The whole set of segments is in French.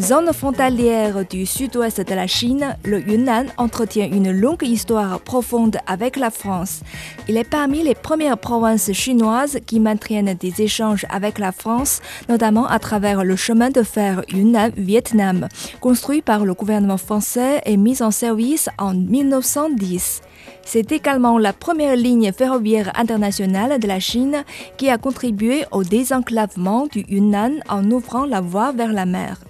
Zone frontalière du sud-ouest de la Chine, le Yunnan entretient une longue histoire profonde avec la France. Il est parmi les premières provinces chinoises qui maintiennent des échanges avec la France, notamment à travers le chemin de fer Yunnan-Vietnam, construit par le gouvernement français et mis en service en 1910. C'est également la première ligne ferroviaire internationale de la Chine qui a contribué au désenclavement du Yunnan en ouvrant la voie vers la mer.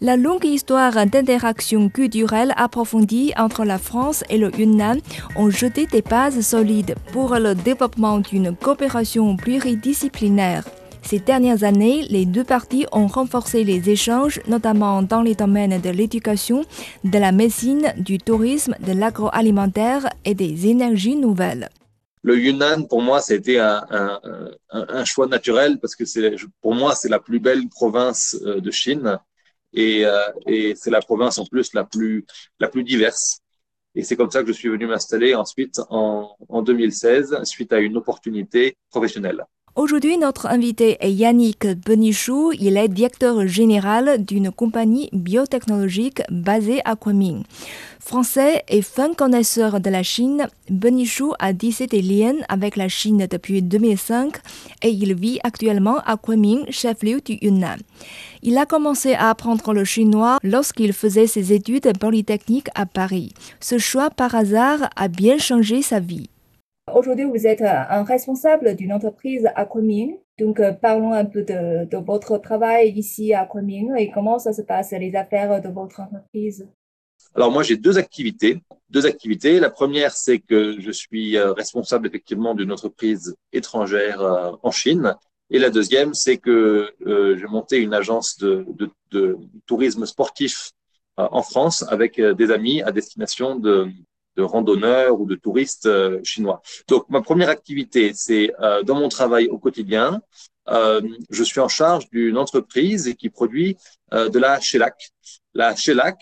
La longue histoire d'interaction culturelle approfondie entre la France et le Yunnan ont jeté des bases solides pour le développement d'une coopération pluridisciplinaire. Ces dernières années, les deux parties ont renforcé les échanges, notamment dans les domaines de l'éducation, de la médecine, du tourisme, de l'agroalimentaire et des énergies nouvelles. Le Yunnan, pour moi, c'était un, un, un, choix naturel parce que pour moi, c'est la plus belle province euh, de Chine et, euh, et c'est la province en plus la plus, diverse. Et c'est comme ça que je suis venu m'installer ensuite en, en 2016 suite à une opportunité professionnelle. Aujourd'hui, notre invité est Yannick Benichou. Il est directeur général d'une compagnie biotechnologique basée à Kunming. Français et fin connaisseur de la Chine, Benichou a tissé des liens avec la Chine depuis 2005 et il vit actuellement à Kunming, chef-lieu du Yunnan. Il a commencé à apprendre le chinois lorsqu'il faisait ses études polytechniques à Paris. Ce choix par hasard a bien changé sa vie. Aujourd'hui, vous êtes euh, un responsable d'une entreprise à Kunming. Donc, euh, parlons un peu de, votre travail ici à Kunming et comment ça se passe, les affaires de votre entreprise. Alors, moi, j'ai deux activités. Deux activités. La première, c'est que je suis euh, responsable effectivement d'une entreprise étrangère en Chine. Et la deuxième, c'est que j'ai monté une agence de tourisme sportif en France avec des amis à destination de, de randonneurs ou de touristes euh, chinois. Donc, ma première activité, c'est euh, dans mon travail au quotidien, euh, je suis en charge d'une entreprise qui produit de la shellac. La shellac,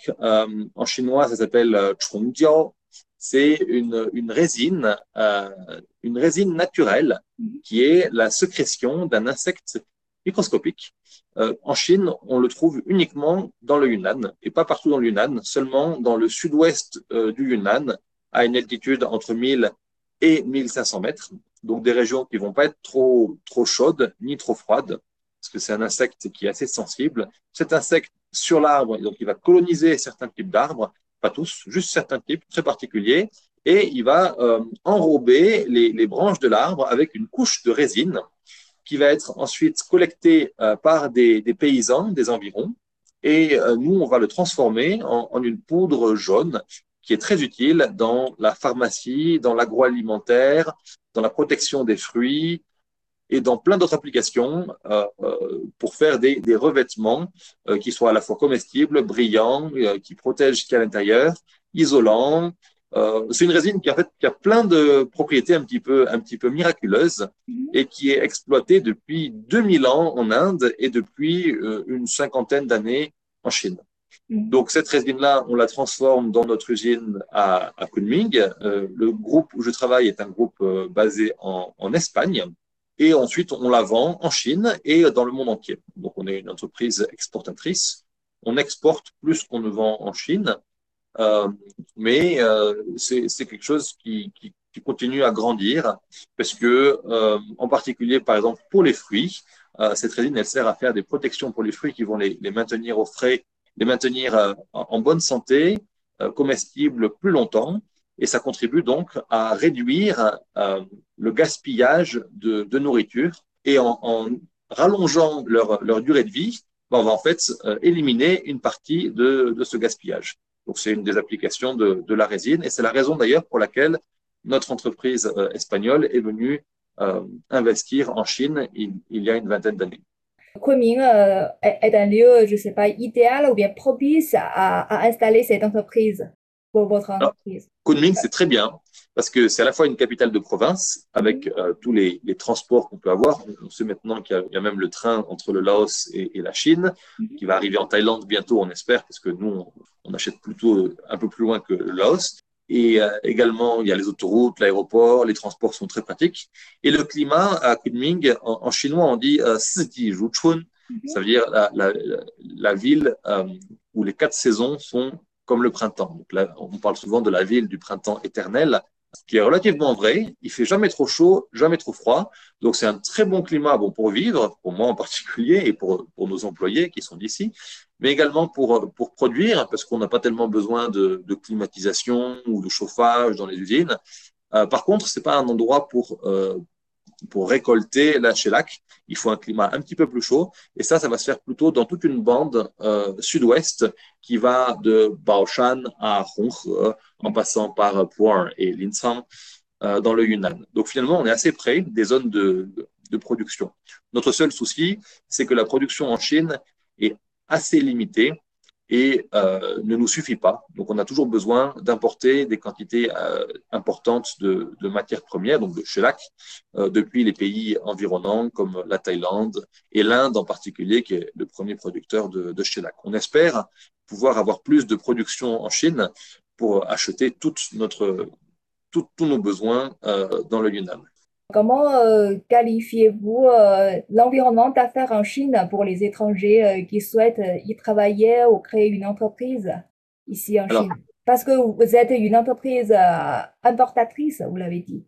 en chinois, ça s'appelle chongjiao. C'est une, une résine, une résine naturelle qui est la sécrétion d'un insecte microscopique. en Chine, on le trouve uniquement dans le Yunnan et pas partout dans le Yunnan, seulement dans le sud-ouest du Yunnan à une altitude entre 1000 et 1500 mètres. Donc des régions qui vont pas être trop, trop chaudes ni trop froides, parce que c'est un insecte qui est assez sensible. Cet insecte sur l'arbre, donc il va coloniser certains types d'arbres, pas tous, juste certains types très particuliers, et il va euh, enrober les, branches de l'arbre avec une couche de résine qui va être ensuite collectée euh, par des, paysans des environs. Et euh, nous, on va le transformer en, une poudre jaune qui est très utile dans la pharmacie, dans l'agroalimentaire, dans la protection des fruits et dans plein d'autres applications euh, pour faire des, revêtements qui soient à la fois comestibles, brillants, qui protègent ce qu'il y a à l'intérieur, isolants. Euh, c'est une résine qui, en fait, qui a plein de propriétés un petit peu, un petit peu miraculeuses et qui est exploitée depuis 2000 ans en Inde et depuis euh, une cinquantaine d'années en Chine. Mm. Donc cette résine-là, on la transforme dans notre usine à, à Kunming. Euh, le groupe où je travaille est un groupe euh, basé en, en, Espagne. Et ensuite, on la vend en Chine et dans le monde entier. Donc on est une entreprise exportatrice. On exporte plus qu'on ne vend en Chine. Euh, mais euh, c'est quelque chose qui, qui, qui, continue à grandir parce que, euh, en particulier, par exemple, pour les fruits, cette résine, elle sert à faire des protections pour les fruits qui vont les, les maintenir au frais les maintenir en bonne santé, comestibles plus longtemps. Et ça contribue donc à réduire le gaspillage de, de nourriture. Et en, en rallongeant leur, leur, durée de vie, ben, on va en fait éliminer une partie de, de ce gaspillage. Donc c'est une des applications de, la résine. Et c'est la raison d'ailleurs pour laquelle notre entreprise espagnole est venue euh, investir en Chine il, y a une vingtaine d'années. Kunming euh, est un lieu, je ne sais pas, idéal ou bien propice à installer cette entreprise? Pour votre entreprise Kunming, c'est très bien parce que c'est à la fois une capitale de province avec euh, tous les, les transports qu'on peut avoir. On sait maintenant qu'il y, y, a même le train entre le Laos et, et la Chine qui va arriver en Thaïlande bientôt, on espère, parce que nous, on, on achète plutôt un peu plus loin que le Laos. Et euh, également, il y a les autoroutes, l'aéroport, les transports sont très pratiques. Et le climat à Kunming, en, en chinois, on dit euh, Siji Chun. Mhm. Ça veut dire la, la, la ville euh, où les quatre saisons sont comme le printemps. Donc là, on parle souvent de la ville du printemps éternel, ce qui est relativement vrai. Il fait jamais trop chaud, jamais trop froid. Donc c'est un très bon climat bon, pour vivre, pour moi en particulier, et pour, pour nos employés qui sont d'ici, mais également pour, pour produire, parce qu'on n'a pas tellement besoin de, climatisation ou de chauffage dans les usines. Euh, par contre, c'est pas un endroit pour, euh, pour récolter la shellac, il faut un climat un petit peu plus chaud. Et ça, ça va se faire plutôt dans toute une bande euh, sud-ouest qui va de Baoshan à Hong, euh, en passant par Pu'er et Linsang euh, dans le Yunnan. Donc finalement, on est assez près des zones de production. Notre seul souci, c'est que la production en Chine est assez limitée et euh, ne nous suffit pas. Donc, on a toujours besoin d'importer des quantités euh, importantes de, de, matières premières, donc de shellac, euh, depuis les pays environnants comme la Thaïlande et l'Inde en particulier, qui est le premier producteur de, de shellac. On espère pouvoir avoir plus de production en Chine pour acheter notre, tous nos besoins euh, dans le Yunnan. Comment euh, qualifiez-vous euh, l'environnement d'affaires en Chine pour les étrangers euh, qui souhaitent y travailler ou créer une entreprise ici en Alors, Chine? Parce que vous êtes une entreprise importatrice, vous l'avez dit.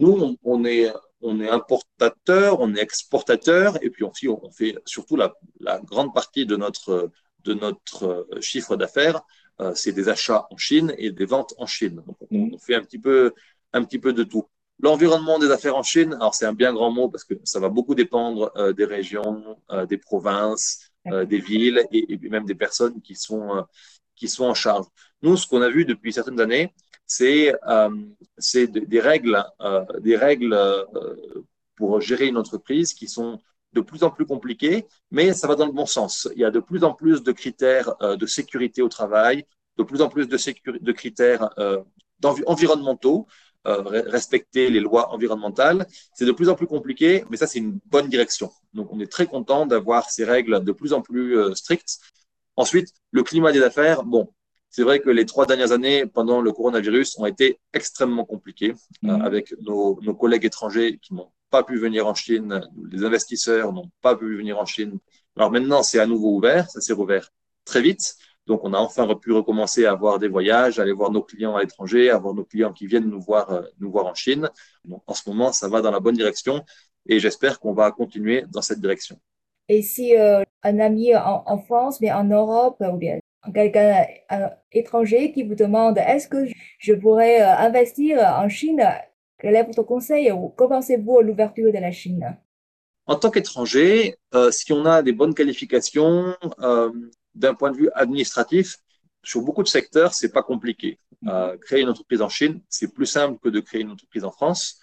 Nous, on, on, est, on est importateur, on est exportateur, et puis aussi on fait surtout la, la grande partie de notre, de notre chiffre d'affaires, c'est des achats en Chine et des ventes en Chine. Donc on, on fait un petit peu, un petit peu de tout. L'environnement des affaires en Chine, alors c'est un bien grand mot parce que ça va beaucoup dépendre euh, des régions, euh, des provinces, euh, des villes et, et, même des personnes qui sont, qui sont en charge. Nous, ce qu'on a vu depuis certaines années, c'est des règles, des règles pour gérer une entreprise qui sont de plus en plus compliquées, mais ça va dans le bon sens. Il y a de plus en plus de critères de sécurité au travail, de plus en plus de, de critères environnementaux euh, respecter les lois environnementales. C'est de plus en plus compliqué, mais ça, c'est une bonne direction. Donc, on est très content d'avoir ces règles de plus en plus euh, strictes. Ensuite, le climat des affaires, bon, c'est vrai que les trois dernières années, pendant le coronavirus, ont été extrêmement compliquées mmh. euh, avec nos, nos, collègues étrangers qui n'ont pas pu venir en Chine, les investisseurs n'ont pas pu venir en Chine. Alors maintenant, c'est à nouveau ouvert, ça s'est rouvert très vite. Donc, on a enfin pu recommencer à avoir des voyages, aller voir nos clients à l'étranger, avoir nos clients qui viennent nous voir, euh, nous voir en Chine. Donc, en ce moment, ça va dans la bonne direction et j'espère qu'on va continuer dans cette direction. Et si euh, un ami en, en, France, mais en Europe, ou bien quelqu'un étranger qui vous demande est-ce que je pourrais euh, investir en Chine, quel est votre conseil ou comment pensez-vous à l'ouverture de la Chine? En tant qu'étranger, euh, si on a des bonnes qualifications, euh, d'un point de vue administratif, sur beaucoup de secteurs, c'est pas compliqué. Mm-hmm. Euh, créer une entreprise en Chine, c'est plus simple que de créer une entreprise en France.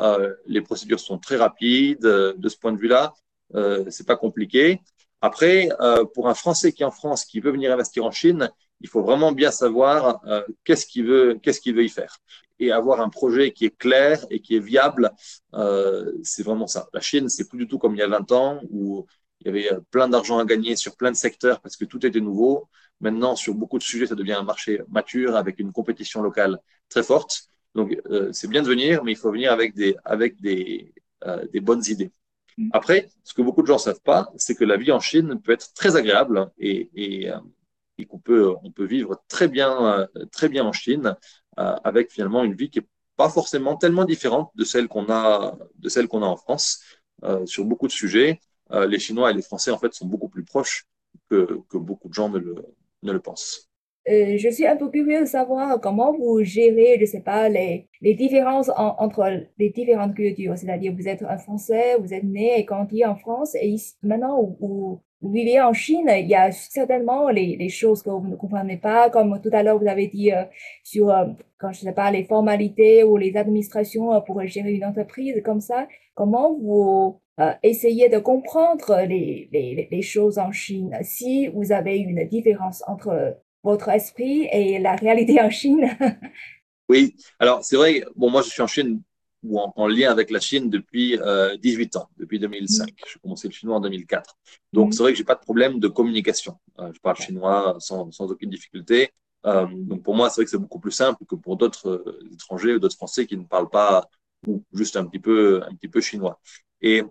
Euh, les procédures sont très rapides. Euh, de ce point de vue-là, euh, c'est pas compliqué. Après, pour un Français qui est en France, qui veut venir investir en Chine, il faut vraiment bien savoir qu'est-ce qu'il veut, qu'est-ce qu'il veut y faire, et avoir un projet qui est clair et qui est viable. c'est vraiment ça. La Chine, c'est plus du tout comme il y a 20 ans où il y avait euh, plein d'argent à gagner sur plein de secteurs parce que tout était nouveau. Maintenant, sur beaucoup de sujets, ça devient un marché mature avec une compétition locale très forte. Donc, euh, c'est bien de venir, mais il faut venir avec des, avec des, euh, des bonnes idées. Mm. Après, ce que beaucoup de gens ne savent pas, c'est que la vie en Chine peut être très agréable et, et, et qu'on peut, on peut vivre très bien, très bien en Chine euh, avec finalement une vie qui est pas forcément tellement différente de celle qu'on a, de celle qu'on a en France sur beaucoup de sujets. Euh, les Chinois et les Français, en fait, sont beaucoup plus proches que, que beaucoup de gens ne le, ne le pensent. Je suis un peu curieux de savoir comment vous gérez, je sais pas, les, les différences en, entre les différentes cultures. C'est-à-dire, vous êtes un Français, vous êtes né et grandi en France, et ici, maintenant, vous vivez en Chine, il y a certainement les, choses que vous ne comprenez pas, comme tout à l'heure vous avez dit euh, sur, euh, quand je sais pas, les formalités ou les administrations euh, pour gérer une entreprise comme ça. Comment vous euh, essayez de comprendre les, les, les choses en Chine? Si vous avez une différence entre votre esprit et la réalité en Chine? oui, alors c'est vrai, bon, moi je suis en Chine ou en, en, lien avec la Chine depuis euh, 18 ans, depuis 2005. Mmh. J'ai commencé le chinois en 2004. Donc, mmh. c'est vrai que j'ai pas de problème de communication. Euh, je parle chinois sans, sans aucune difficulté. Euh, donc, pour moi, c'est vrai que c'est beaucoup plus simple que pour d'autres euh, étrangers ou d'autres Français qui ne parlent pas ou juste un petit peu, un petit peu chinois. Et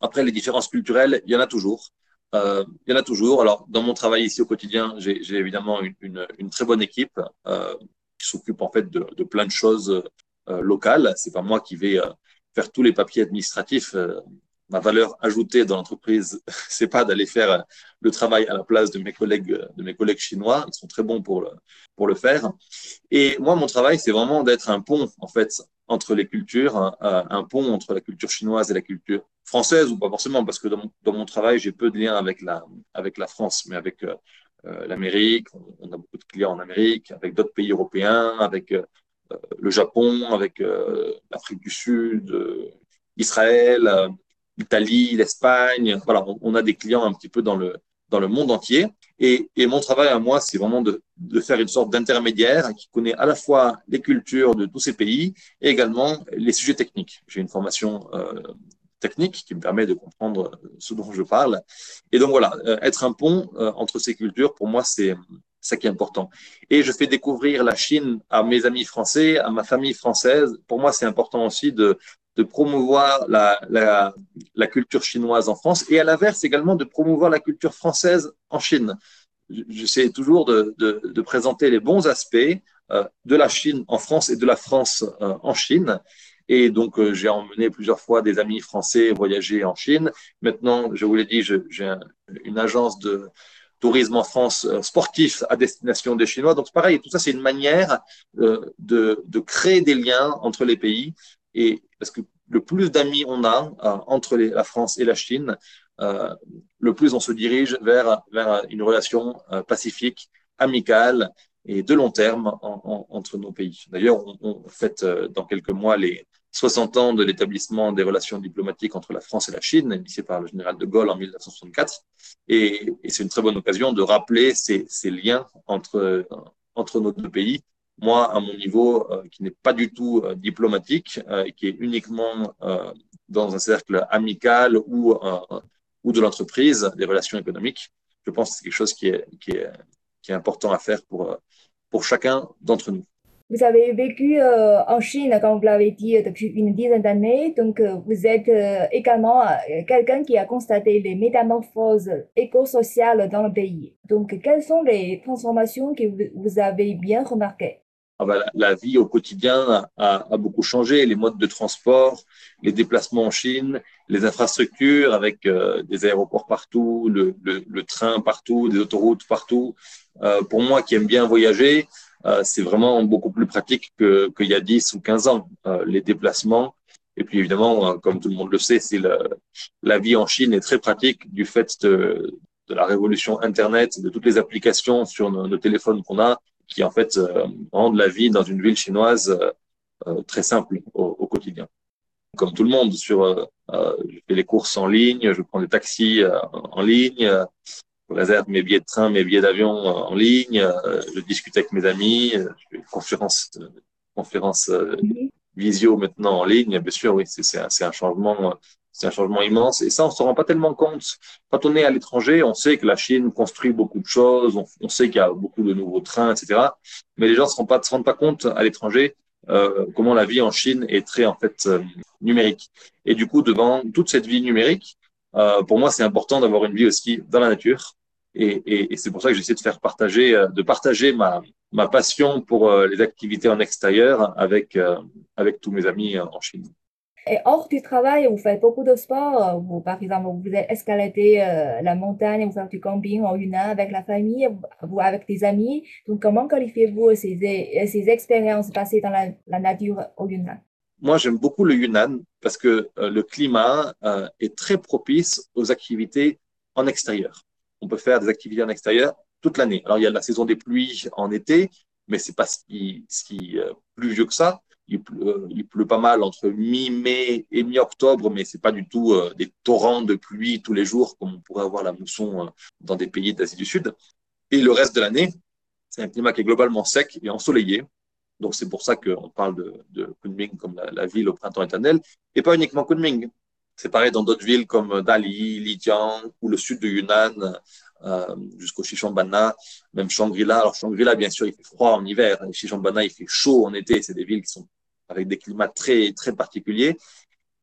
après, les différences culturelles, il y en a toujours. euh, il y en a toujours. Alors, dans mon travail ici au quotidien, j'ai évidemment une, une, une, très bonne équipe euh, qui s'occupe en fait de, de, plein de choses euh, locales. C'est pas moi qui vais euh, faire tous les papiers administratifs. Euh, ma valeur ajoutée dans l'entreprise, c'est pas d'aller faire le travail à la place de mes collègues, de mes collègues chinois. Ils sont très bons pour le, pour le faire. Et moi, mon travail, c'est vraiment d'être un pont, en fait, entre les cultures, un, un, pont entre la culture chinoise et la culture française, ou pas forcément, parce que dans mon, travail, j'ai peu de liens avec la, avec la France, mais avec l'Amérique. On, a beaucoup de clients en Amérique, avec d'autres pays européens, avec le Japon, avec euh, l'Afrique du Sud, Israël, l'Italie, l'Espagne. Voilà, on, a des clients un petit peu dans le, dans le monde entier. Et, et mon travail à moi, c'est vraiment de, de, faire une sorte d'intermédiaire qui connaît à la fois les cultures de tous ces pays et également les sujets techniques. J'ai une formation euh, technique qui me permet de comprendre ce dont je parle. Et donc voilà, euh, être un pont euh, entre ces cultures, pour moi, c'est ça qui est important. Et je fais découvrir la Chine à mes amis français, à ma famille française. Pour moi, c'est important aussi de, promouvoir la, culture chinoise en France et à l'inverse également de promouvoir la culture française en Chine. J'essaie toujours de, présenter les bons aspects euh, de la Chine en France et de la France euh, en Chine. Et donc, euh, j'ai emmené plusieurs fois des amis français voyager en Chine. Maintenant, je vous l'ai dit, j'ai une agence de tourisme en France euh, sportif à destination des Chinois. Donc, pareil, tout ça, c'est une manière euh, de, de créer des liens entre les pays et parce que le plus d'amis on a euh, entre la France et la Chine, le plus on se dirige vers, vers une relation pacifique, amicale et de long terme en, en, entre nos pays. D'ailleurs, on, on fête dans quelques mois les 60 ans de l'établissement des relations diplomatiques entre la France et la Chine, initié par le général de Gaulle en 1964. Et, c'est une très bonne occasion de rappeler ces, liens entre, entre nos deux pays moi, à mon niveau, euh, qui n'est pas du tout euh, diplomatique, euh, qui est uniquement dans un cercle amical ou, ou de l'entreprise, des relations économiques, je pense que c'est quelque chose qui est, qui, est, qui est important à faire pour, pour chacun d'entre nous. Vous avez vécu euh, en Chine, comme vous l'avez dit, depuis une dizaine d'années. Donc, euh, vous êtes euh, également quelqu'un qui a constaté les métamorphoses éco-sociales dans le pays. Donc, quelles sont les transformations que vous avez bien remarquées? Ah ben, la, vie au quotidien a, beaucoup changé, les modes de transport, les déplacements en Chine, les infrastructures avec euh, des aéroports partout, le, train partout, des autoroutes partout. Euh, pour moi qui aime bien voyager, euh, c'est vraiment beaucoup plus pratique qu'il y a 10 ou 15 ans, euh, les déplacements. Et puis évidemment, euh, comme tout le monde le sait, c'est la vie en Chine est très pratique du fait de, de la révolution Internet, de toutes les applications sur nos, téléphones qu'on a qui en fait euh, rendent la vie dans une ville chinoise euh, euh, très simple au, au, quotidien. Comme tout le monde, sur, je fais les courses en ligne, je prends des taxis en ligne, réserve mes billets de train, mes billets d'avion en ligne, je discute avec mes amis, je fais une conférence, conférence visio maintenant en ligne. Bien sûr, oui, c'est un, un changement c'est un changement immense. Et ça, on ne se rend pas tellement compte. Quand on est à l'étranger, on sait que la Chine construit beaucoup de choses, on, on sait qu'il y a beaucoup de nouveaux trains, etc. Mais les gens ne se rendent pas, se rendent pas compte à l'étranger euh, comment la vie en Chine est très en fait euh, numérique. Et du coup, devant toute cette vie numérique, euh, pour moi, c'est important d'avoir une vie aussi dans la nature. Et, et, et c'est pour ça que j'essaie de faire partager, euh, de partager ma, ma passion pour euh, les activités en extérieur avec, euh, avec tous mes amis en Chine. Et hors du travail, vous faites beaucoup de sport. Vous, par exemple, vous escaladez euh, la montagne, vous faites du camping en Yunnan avec la famille, vous avec des amis. Donc, comment qualifiez-vous ces, ces expériences passées dans la, la nature au Yunnan? Moi, j'aime beaucoup le Yunnan parce que euh, le climat euh, est très propice aux activités en extérieur. On peut faire des activités en extérieur toute l'année. Alors, il y a la saison des pluies en été, mais c'est pas ce qui, ce qui euh, pluvieux que ça il pleut, il pleut pas mal entre mi-mai et mi-octobre, mais c'est pas du tout euh, des torrents de pluie tous les jours comme on pourrait avoir la mousson euh, dans des pays d'Asie du Sud. Et le reste de l'année, c'est un climat qui est globalement sec et ensoleillé. Donc c'est pour ça qu'on parle de, de Kunming comme la, la, ville au printemps éternel, et pas uniquement Kunming. C'est pareil dans d'autres villes comme Dali, Lijiang ou le sud de Yunnan, euh, jusqu'au Shishambana, même Shangri-La. Alors Shangri-La, bien sûr, il fait froid en hiver. Shishambana, il fait chaud en été. C'est des villes qui sont avec des climats très, très particuliers.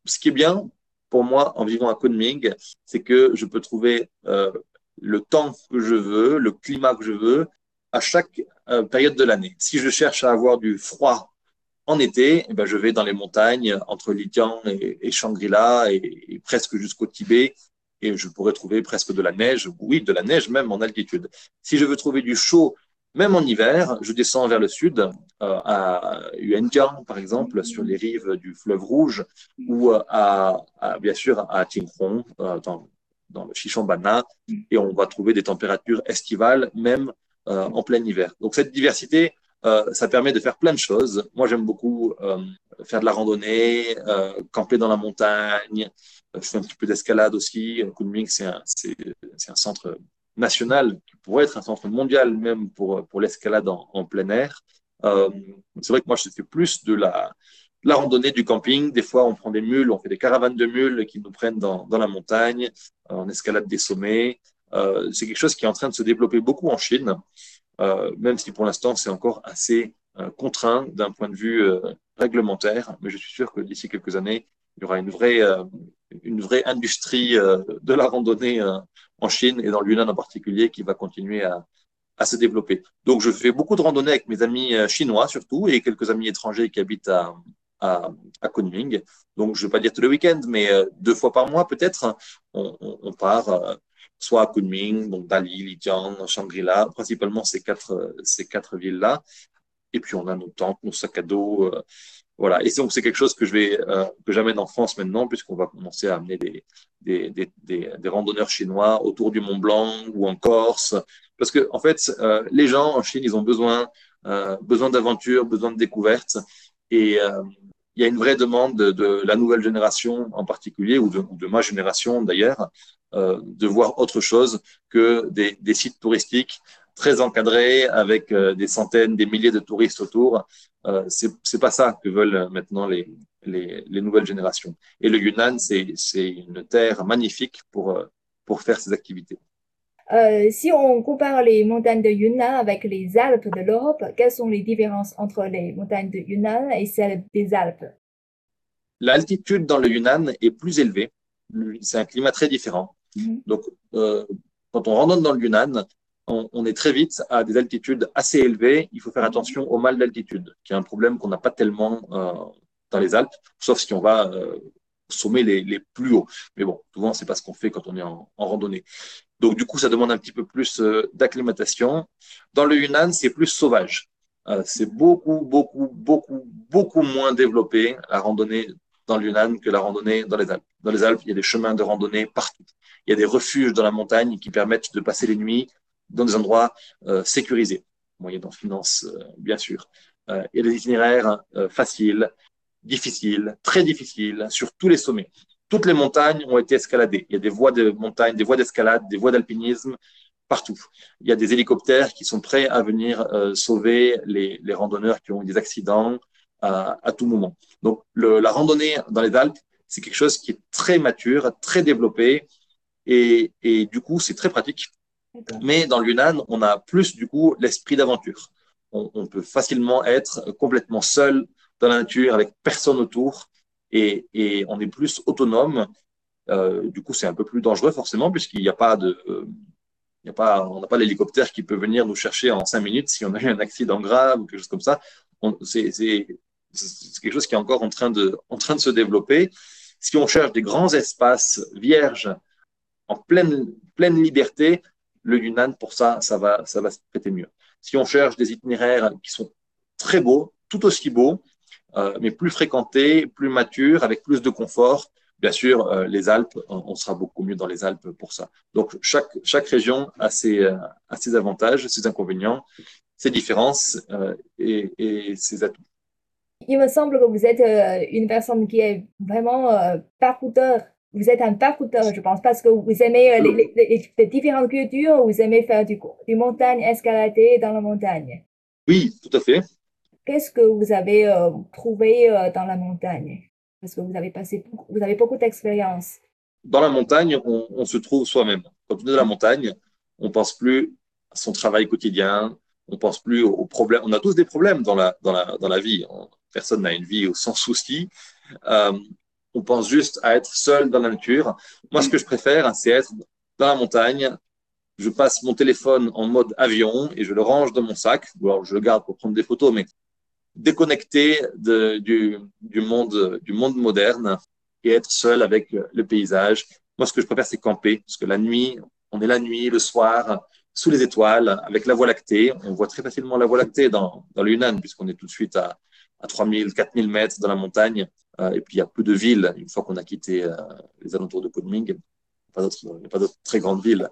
Ce qui est bien pour moi en vivant à Kunming, c'est que je peux trouver euh, le temps que je veux, le climat que je veux à chaque euh, période de l'année. Si je cherche à avoir du froid en été, eh ben, je vais dans les montagnes entre Lijiang et, Shangri-La et, presque jusqu'au Tibet et je pourrais trouver presque de la neige, oui, de la neige même en altitude. Si je veux trouver du chaud, même en hiver, je descends vers le sud, euh, à Yuanjiang, par exemple, sur les rives du fleuve Rouge, ou euh, à, bien sûr à Tinghong, euh, dans, dans le Shishambana, et on va trouver des températures estivales, même en plein hiver. Donc cette diversité, euh, ça permet de faire plein de choses. Moi, j'aime beaucoup euh, faire de la randonnée, euh, camper dans la montagne. Je fais un petit peu d'escalade aussi. Kunming, c'est un, centre national qui pourrait être un centre mondial même pour, l'escalade en, plein air. c'est vrai que moi, je fais plus de la, la randonnée, du camping. Des fois, on prend des mules, on fait des caravanes de mules qui nous prennent dans, dans la montagne, on escalade des sommets. c'est quelque chose qui est en train de se développer beaucoup en Chine. Euh, même si pour l'instant c'est encore assez euh, contraint d'un point de vue euh, réglementaire, mais je suis sûr que d'ici quelques années, il y aura une vraie, une vraie industrie de la randonnée en Chine et dans le Yunnan en particulier qui va continuer à, à se développer. Donc, je fais beaucoup de randonnées avec mes amis chinois surtout et quelques amis étrangers qui habitent à, à, Kunming. Donc, je ne vais pas dire tous les week-ends, mais deux fois par mois peut-être, on part soit à Kunming, donc Dali, Lijiang, Shangri-La, principalement ces quatre, ces quatre villes-là. Et puis on a nos tentes, nos sacs à dos, euh, voilà. Et donc c'est quelque chose que je vais euh, que j'amène en France maintenant, puisqu'on va commencer à amener des des, des, des, randonneurs chinois autour du Mont Blanc ou en Corse, parce que en fait euh, les gens en Chine ils ont besoin euh, besoin d'aventure, besoin de découvertes, et il y a une vraie demande de, la nouvelle génération en particulier, ou de, ma génération d'ailleurs, euh, de voir autre chose que des, sites touristiques très encadrés avec euh, des centaines, des milliers de touristes autour. Euh, c'est pas ça que veulent maintenant les, les, les nouvelles générations. Et le Yunnan, c'est une terre magnifique pour, euh, pour faire ces activités. Euh, si on compare les montagnes de Yunnan avec les Alpes de l'Europe, quelles sont les différences entre les montagnes de Yunnan et celles des Alpes? L'altitude dans le Yunnan est plus élevée. C'est un climat très différent. Mhm. Donc, euh, quand on randonne dans le Yunnan, on, on, est très vite à des altitudes assez élevées. Il faut faire attention au mal d'altitude, qui est un problème qu'on n'a pas tellement euh, dans les Alpes, sauf si on va euh, sommet les, les, plus hauts. Mais bon, souvent, c'est pas ce qu'on fait quand on est en, en, randonnée. Donc, du coup, ça demande un petit peu plus euh, d'acclimatation. Dans le Yunnan, c'est plus sauvage. Euh, c'est beaucoup, beaucoup, beaucoup, beaucoup moins développé la randonnée dans le Yunnan que la randonnée dans les Alpes. Dans les Alpes, il y a des chemins de randonnée partout. Il y a des refuges dans la montagne qui permettent de passer les nuits dans des endroits euh, sécurisés, moyennant finance, euh, bien sûr. Euh, il y a des itinéraires faciles, difficiles, très difficiles, sur tous les sommets. Toutes les montagnes ont été escaladées. Il y a des voies de montagne, des voies d'escalade, des voies d'alpinisme partout. Il y a des hélicoptères qui sont prêts à venir euh, sauver les, les, randonneurs qui ont eu des accidents à, à tout moment. Donc, le, la randonnée dans les Alpes, c'est quelque chose qui est très mature, très développé, et, et du coup, c'est très pratique. Mais dans le Yunnan, on a plus du coup l'esprit d'aventure. On, on, peut facilement être complètement seul dans la nature avec personne autour et, on est plus autonome. Euh, du coup, c'est un peu plus dangereux forcément puisqu'il n'y a pas de, euh, on n'a pas l'hélicoptère qui peut venir nous chercher en cinq minutes si on a eu un accident grave ou quelque chose comme ça. C'est quelque chose qui est encore en train de, en train de se développer. Si on cherche des grands espaces vierges en pleine, pleine liberté, le Yunnan, pour ça, ça va, ça va se prêter mieux. Si on cherche des itinéraires qui sont très beaux, tout aussi beaux, mais plus fréquentés, plus matures, avec plus de confort, bien sûr, euh, les Alpes, on, sera beaucoup mieux dans les Alpes pour ça. Donc, chaque, chaque région a ses, euh, a ses avantages, ses inconvénients, ses différences euh, et, et ses atouts. Il me semble que vous êtes euh, une personne qui est vraiment euh, parcoureur vous êtes un parcoureur, je pense, parce que vous aimez euh, les, les, les, différentes cultures, vous aimez faire du, du montagne, escalader dans la montagne. Oui, tout à fait. Qu'est-ce que vous avez euh, trouvé euh, dans la montagne? Parce que vous avez passé, vous avez beaucoup d'expérience. Dans la montagne, on, on se trouve soi-même. Quand on est dans la montagne, on pense plus à son travail quotidien, on pense plus aux problèmes. On a tous des problèmes dans la, dans la, dans la vie. Personne n'a une vie sans souci. Euh, on pense juste à être seul dans la nature. Moi, ce que je préfère, c'est être dans la montagne. Je passe mon téléphone en mode avion et je le range dans mon sac. Ou alors, je le garde pour prendre des photos, mais déconnecté de, du, monde, moderne et être seul avec le paysage. Moi, ce que je préfère, c'est camper, parce que la nuit, on est la nuit, le soir, sous les étoiles, avec la Voie lactée. On voit très facilement la Voie lactée dans, dans puisqu'on est tout de suite à, à 3000, 4000 mètres dans la montagne. Euh, et puis, il y a peu de villes, une fois qu'on a quitté euh, les alentours de Kunming. Il n'y a pas d'autres très grandes villes.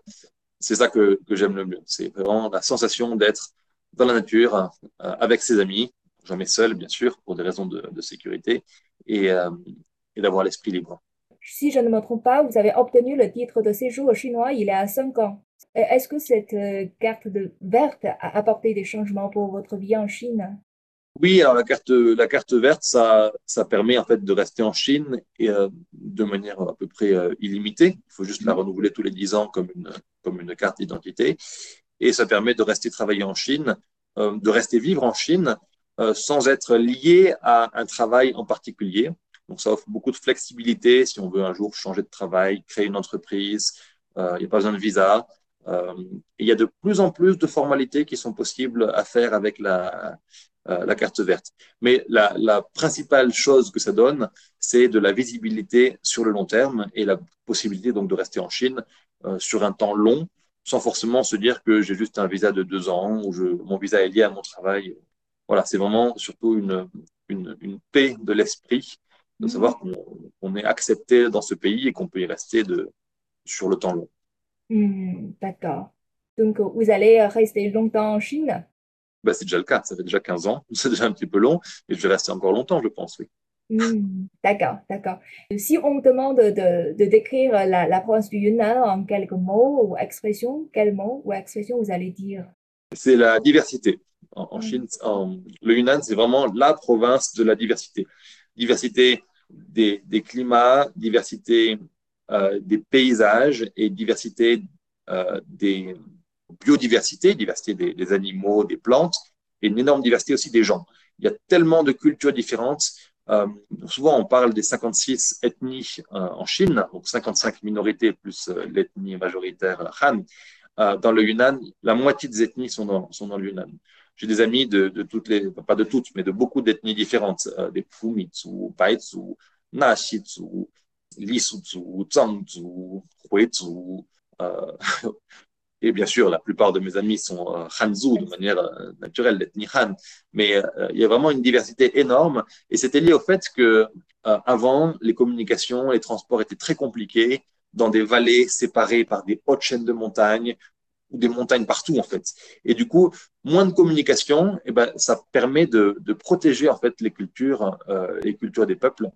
C'est ça que, que j'aime le mieux. C'est vraiment la sensation d'être dans la nature, euh, avec ses amis, jamais seul, bien sûr, pour des raisons de, de sécurité, et, euh, et d'avoir l'esprit libre. Si je ne me trompe pas, vous avez obtenu le titre de séjour chinois il y a cinq ans. Est-ce que cette carte de verte a apporté des changements pour votre vie en Chine? Oui, alors la carte, la carte verte, ça, ça permet en fait de rester en Chine et euh, de manière à peu près euh, illimitée. Il faut juste la renouveler tous les dix ans comme une, comme une carte d'identité. Et ça permet de rester travailler en Chine, euh, de rester vivre en Chine euh, sans être lié à un travail en particulier. Donc ça offre beaucoup de flexibilité si on veut un jour changer de travail, créer une entreprise. Euh, il n'y a pas besoin de visa. Euh, il y a de plus en plus de formalités qui sont possibles à faire avec la, euh, la carte verte. Mais la, la, principale chose que ça donne, c'est de la visibilité sur le long terme et la possibilité donc de rester en Chine euh, sur un temps long, sans forcément se dire que j'ai juste un visa de deux ans ou je, mon visa est lié à mon travail. Voilà, c'est vraiment surtout une, une, une paix de l'esprit de savoir qu'on qu est accepté dans ce pays et qu'on peut y rester de, sur le temps long. Mmh, D'accord. Donc, vous allez rester longtemps en Chine? Bah, c'est déjà le cas. Ça fait déjà 15 ans. C'est déjà un petit peu long. Et je vais rester encore longtemps, je pense, oui. Mmh, d'accord, d'accord. Si on me demande de, de décrire la, la, province du Yunnan en quelques mots ou expressions, quels mots ou expressions vous allez dire? C'est la diversité. En, en mmh. Chine, en, le Yunnan, c'est vraiment la province de la diversité. Diversité des, des climats, diversité euh, des paysages et diversité euh, des, biodiversité, diversité des, des, animaux, des plantes, et une énorme diversité aussi des gens. Il y a tellement de cultures différentes. Euh, souvent, on parle des 56 ethnies en Chine, donc 55 minorités plus l'ethnie majoritaire Han. Euh, dans le Yunnan, la moitié des ethnies sont dans, sont dans le Yunnan. J'ai des amis de, de, toutes les, pas de toutes, mais de beaucoup d'ethnies différentes, euh, des Pumitsu, Baitsu, Nashitsu, Lisutsu, Zhangzu, Huitsu, euh, Et bien sûr, la plupart de mes amis sont euh, Hanzhou de manière euh, naturelle, l'ethnie Han. Mais euh, il y a vraiment une diversité énorme. Et c'était lié au fait que avant, les communications, les transports étaient très compliqués dans des vallées séparées par des hautes chaînes de montagnes ou des montagnes partout en fait. Et du coup, moins de communication, et eh ben ça permet de, de protéger en fait les cultures, euh, les cultures des peuples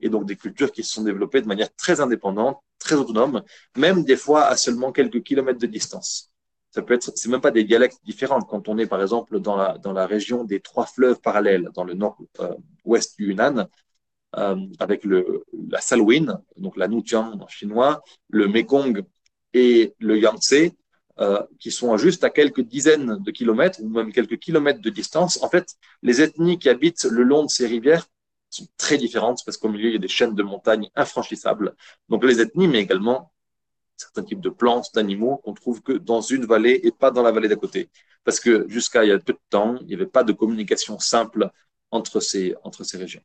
et donc des cultures qui se sont développées de manière très indépendante, très autonome, même des fois à seulement quelques kilomètres de distance. Ça peut être, c'est même pas des dialectes différents. Quand on est par exemple dans la dans la région des trois fleuves parallèles, dans le nord-ouest du Yunnan, euh, avec le la Salween, donc la Nutiang en chinois, le Mekong et le Yangtze, euh, qui sont juste à quelques dizaines de kilomètres ou même quelques kilomètres de distance. En fait, les ethnies qui habitent le long de ces rivières sont très différentes parce qu'au milieu, il y a des chaînes de montagnes infranchissables. Donc les ethnies, mais également certains types de plantes, d'animaux qu'on trouve que dans une vallée et pas dans la vallée d'à côté. Parce que jusqu'à il y a peu de temps, il n'y avait pas de communication simple entre entre ces régions.